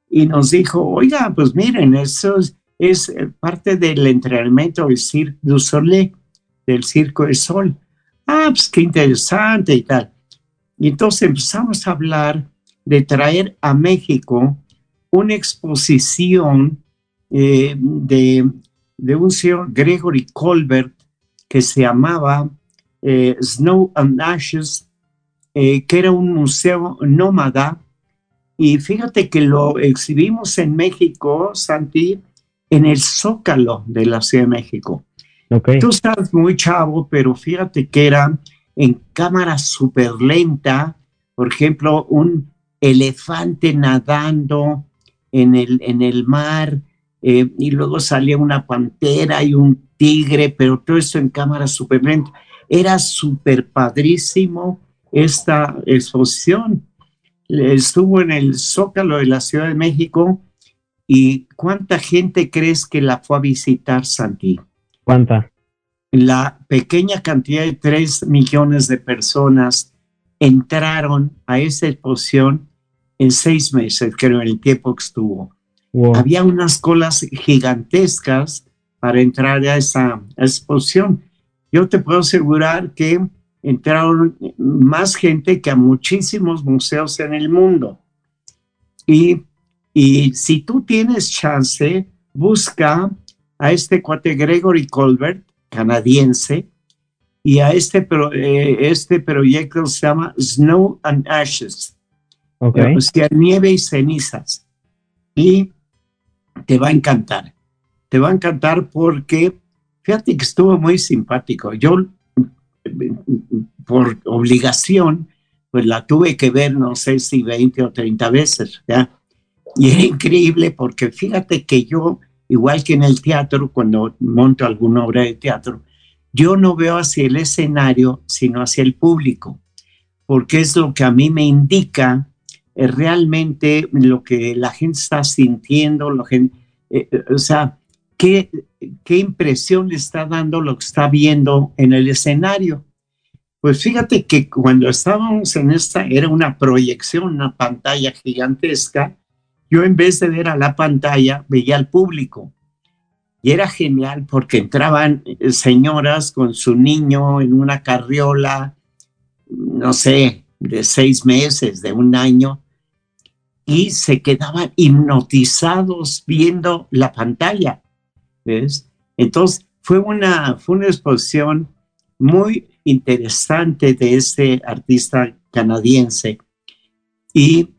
S2: y nos dijo, oiga, pues miren, eso es, parte del entrenamiento del Cirque du Soleil, del Circo de Sol. Ah, pues qué interesante y tal. Y entonces empezamos a hablar de traer a México una exposición eh, de, un señor Gregory Colbert que se llamaba eh, Snow and Ashes, eh, que era un museo nómada. Y fíjate que lo exhibimos en México, Santi, en el Zócalo de la Ciudad de México. Tú estás muy chavo, pero fíjate que era en cámara súper lenta, por ejemplo, un elefante nadando en el, en el mar, eh, y luego salía una pantera y un tigre, pero todo eso en cámara súper lenta. Era súper padrísimo esta exposición. Estuvo en el Zócalo de la Ciudad de México y ¿cuánta gente crees que la fue a visitar, Santi?
S3: ¿Cuánta?
S2: La pequeña cantidad de tres millones de personas entraron a esa exposición en seis meses, creo, en el tiempo que estuvo. Había unas colas gigantescas para entrar a esa exposición. Yo te puedo asegurar que entraron más gente que a muchísimos museos en el mundo. Y, y si tú tienes chance, busca a este cuate Gregory Colbert, canadiense, y a este, eh, este proyecto se llama Snow and Ashes. Okay. O sea, nieve y cenizas. Y te va a encantar. Te va a encantar porque, fíjate que estuvo muy simpático. Yo, por obligación, pues la tuve que ver, no sé si 20 o 30 veces, ¿ya? Y es increíble porque fíjate que yo, igual que en el teatro, cuando monto alguna obra de teatro, yo no veo hacia el escenario, sino hacia el público, porque es lo que a mí me indica realmente lo que la gente está sintiendo, lo que, eh, eh, o sea, qué, qué impresión le está dando lo que está viendo en el escenario. Pues fíjate que cuando estábamos en esta, era una proyección, una pantalla gigantesca, yo en vez de ver a la pantalla, veía al público. Y era genial porque entraban eh, señoras con su niño en una carriola, no sé, de seis meses, de un año, y se quedaban hipnotizados viendo la pantalla. ¿Ves? Entonces, fue una, fue una exposición muy interesante de este artista canadiense. Y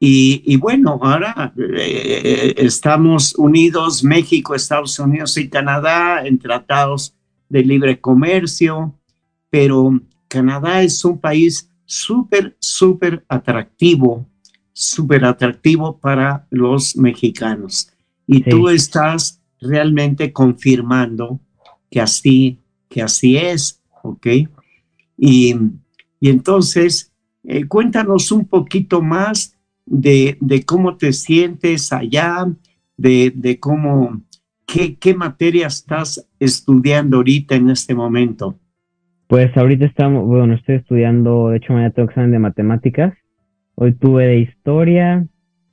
S2: Y, bueno, ahora eh, estamos unidos, México, Estados Unidos y Canadá, en tratados de libre comercio, pero Canadá es un país súper, súper atractivo, súper atractivo para los mexicanos. Y tú estás realmente confirmando que así, que así es, ¿ok? Y, entonces, eh, cuéntanos un poquito más de, cómo te sientes allá, de, cómo, qué, qué materia estás estudiando ahorita en este momento.
S3: Pues ahorita estamos, bueno, estoy estudiando, de hecho mañana tengo examen de matemáticas, hoy tuve de historia,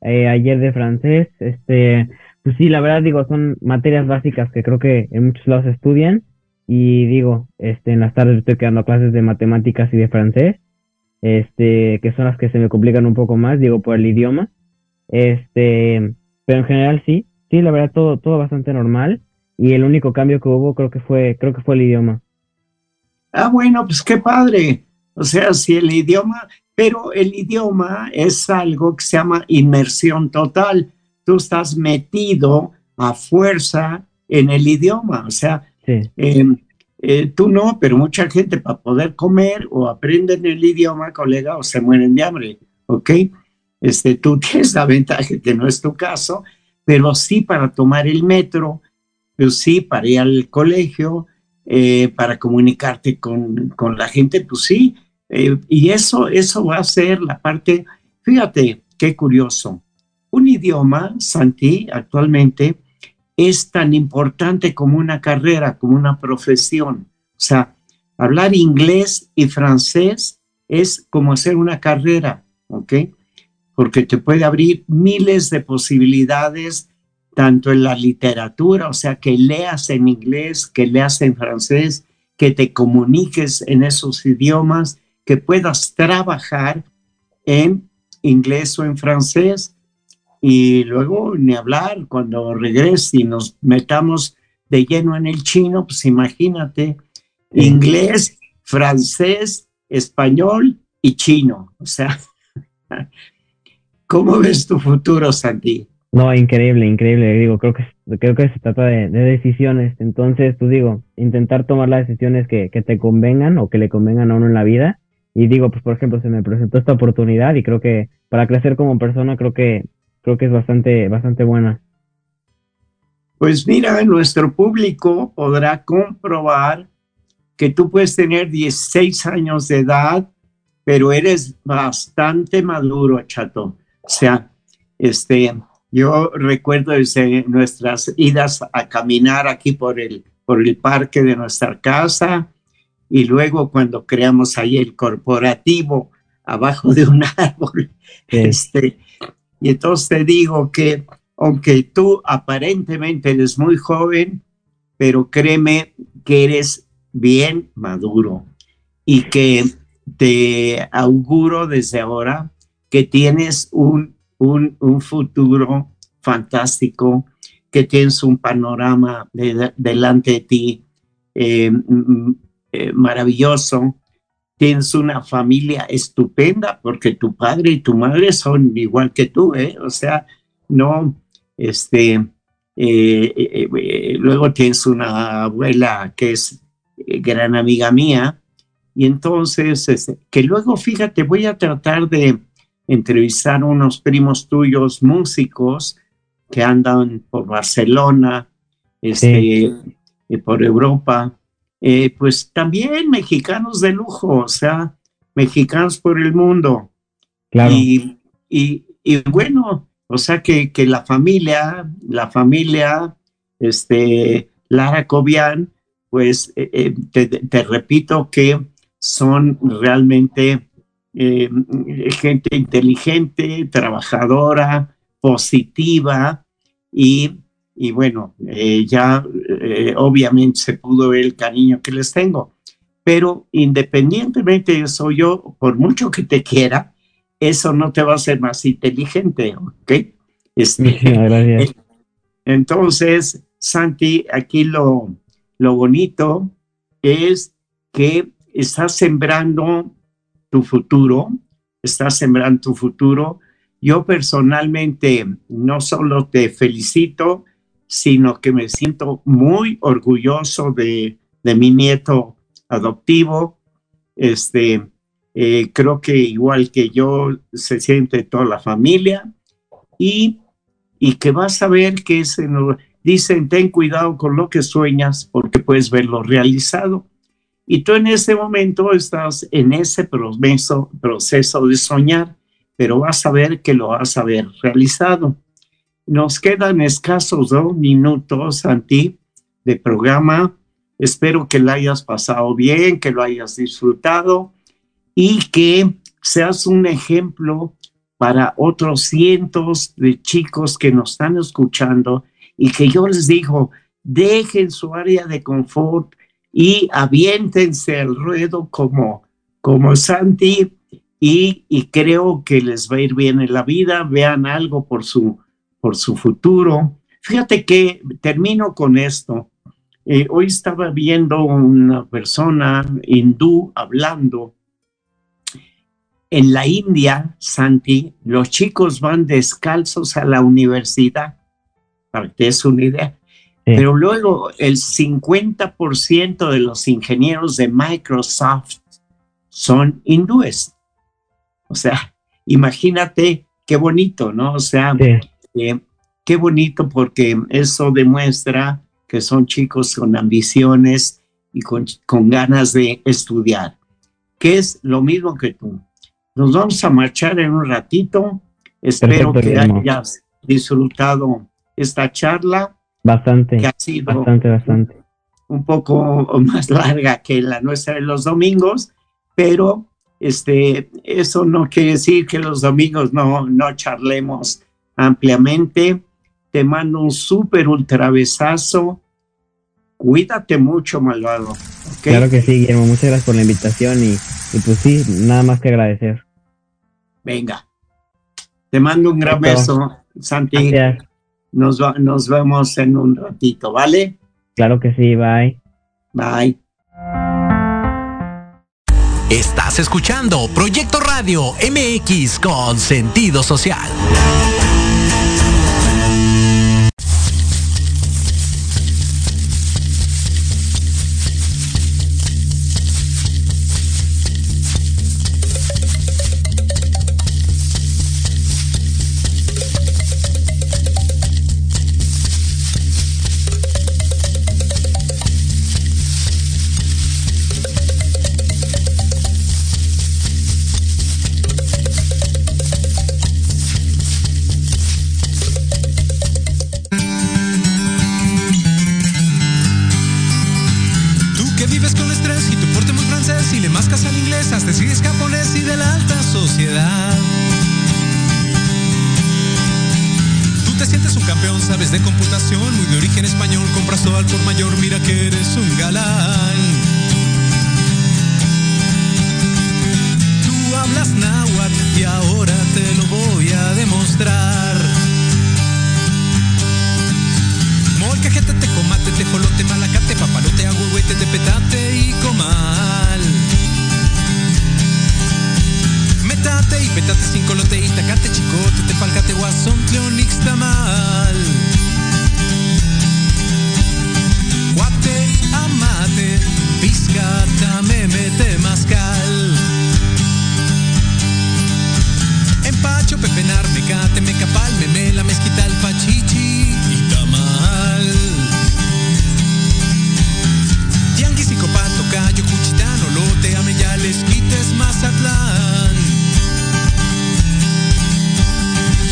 S3: eh, ayer de francés, este, pues sí, la verdad digo, son materias básicas que creo que en muchos lados estudian y digo, este, en las tardes estoy quedando clases de matemáticas y de francés, este, que son las que se me complican un poco más, digo, por el idioma, este, pero en general sí, sí, la verdad todo, todo bastante normal y el único cambio que hubo creo que fue, creo que fue el idioma.
S2: Ah, bueno, pues qué padre. O sea, si el idioma, pero el idioma es algo que se llama inmersión total. Tú estás metido a fuerza en el idioma. O sea, em, eh, tú no, pero mucha gente para poder comer o aprenden el idioma, colega, o se mueren de hambre. ¿Ok? Este, tú tienes la ventaja que no es tu caso, pero sí para tomar el metro, pues sí para ir al colegio, eh, para comunicarte con, con, la gente, pues sí, eh, y eso, eso va a ser la parte, fíjate, qué curioso. Un idioma, Santi, actualmente es tan importante como una carrera, como una profesión. O sea, hablar inglés y francés es como hacer una carrera, ¿ok? Porque te puede abrir miles de posibilidades tanto en la literatura, o sea, que leas en inglés, que leas en francés, que te comuniques en esos idiomas, que puedas trabajar en inglés o en francés y luego ni hablar cuando regreses y nos metamos de lleno en el chino, pues imagínate, inglés, francés, español y chino. O sea, ¿cómo ves tu futuro, Santi?
S3: No, increíble, increíble. Digo, creo que creo que se trata de, decisiones. Entonces, tú digo, intentar tomar las decisiones que, que, te convengan o que le convengan a uno en la vida. Y digo, pues por ejemplo, se me presentó esta oportunidad y creo que para crecer como persona creo que creo que es bastante bastante buena.
S2: Pues mira, nuestro público podrá comprobar que tú puedes tener 16 años de edad, pero eres bastante maduro, chato. O sea, este, yo recuerdo desde nuestras idas a caminar aquí por el, por el parque de nuestra casa y luego cuando creamos ahí el corporativo abajo de un árbol. Este, y entonces te digo que aunque tú aparentemente eres muy joven, pero créeme que eres bien maduro y que te auguro desde ahora que tienes un un, futuro fantástico, que tienes un panorama delante de ti eh, eh, maravilloso, tienes una familia estupenda porque tu padre y tu madre son igual que tú, ¿eh? O sea, no, este, luego tienes una abuela que es gran amiga mía, y entonces, este, que luego, fíjate, voy a tratar de entrevistar a unos primos tuyos músicos que andan por Barcelona, este, eh, por Europa, eh, pues también mexicanos de lujo, o sea, mexicanos por el mundo. Y, bueno, o sea que, que, la familia, la familia, este, Lara Cobian, pues eh, te, te, repito que son realmente eh, gente inteligente, trabajadora, positiva y, y bueno, eh, ya eh, obviamente se pudo ver el cariño que les tengo. Pero independientemente de eso, yo, por mucho que te quiera, eso no te va a hacer más inteligente, ¿ok? Este, entonces, Santi, aquí lo, lo bonito es que estás sembrando tu futuro, estás sembrando tu futuro. yo personalmente no solo te felicito, sino que me siento muy orgulloso de, de mi nieto adoptivo. Este, eh, creo que igual que yo se siente toda la familia y, y que vas a ver que ese no, dicen ten cuidado con lo que sueñas porque puedes verlo realizado. Y tú en ese momento estás en ese proceso, proceso de soñar, pero vas a ver que lo vas a ver realizado. Nos quedan escasos dos minutos, Santi, de programa. Espero que lo hayas pasado bien, que lo hayas disfrutado y que seas un ejemplo para otros cientos de chicos que nos están escuchando y que yo les digo, dejen su área de confort y aviéntense al ruedo como, como Santi y, y, creo que les va a ir bien en la vida, vean algo por su, por su futuro. Fíjate que termino con esto. Eh, hoy estaba viendo una persona hindú hablando en la India, Santi, los chicos van descalzos a la universidad, para que des una idea. Pero luego el 50% de los ingenieros de Microsoft son hindúes. O sea, imagínate qué bonito, ¿no? O sea, eh, qué bonito porque eso demuestra que son chicos con ambiciones y con, con ganas de estudiar, que es lo mismo que tú. Nos vamos a marchar en un ratito. Espero que hayas disfrutado esta charla.
S3: Bastante. Que ha sido bastante, bastante.
S2: Un poco más larga que la nuestra de los domingos, pero este, eso no quiere decir que los domingos no, no charlemos ampliamente. Te mando un súper ultra besazo. Cuídate mucho, malvado.
S3: Claro que sí, Guillermo. Muchas gracias por la invitación y, y pues sí, nada más que agradecer.
S2: Venga. Te mando un gran beso, Santi. Nos, nos vemos en un ratito, ¿vale?
S3: Claro que sí, bye.
S2: Bye.
S4: Estás escuchando Proyecto Radio MX con sentido social. muy de origen español, compras todo al por mayor, mira que eres un galán. Tú hablas náhuatl y ahora te lo voy a demostrar. Molcajete, tecomate, tejolote, malacate, papalote, agüehuete, tepetate y comal. Metate y petate, cincolote, itacate, chicote, tepalcate, guasón, leonix, tamal guate, amate, pizkata mete mascal. Empacho, pepenar, mecate, mecapal, memela, mezquital, pachichi y tamal. Tianguis, copato, callo, cuchitán, olote, ameyales, quites, mazatlán.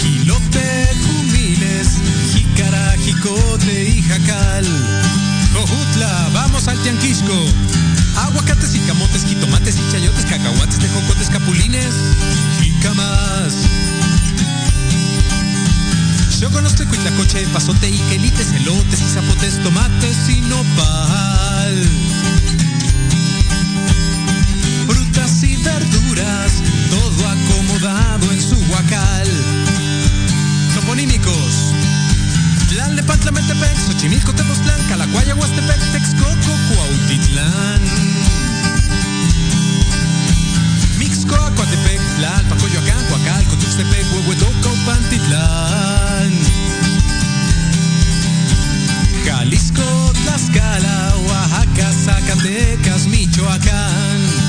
S4: Gilote, jumines, jícara, jicote y jacal. Jojutla, vamos al Tianquisco. Aguacates y camotes, jitomates y chayotes, cacahuates, tejocotes, capulines y camas. Yo conozco el coche pasote, y quelites, elotes y zapotes, tomates y nopal. Frutas y verduras, todo acomodado en su guacal. Toponímicos. Tlalnepantla, Metepec, Xochimilco, Tepoztlán, Calacuaya, Huastepec, Texcoco, Cuautitlán. Mixcoa, Coatepec, Tlalpan, Coyoacán, Coacalco, Tuxtepec, Huehuetoca, Pantitlán. Jalisco, Tlaxcala, Oaxaca, Zacatecas, Michoacán.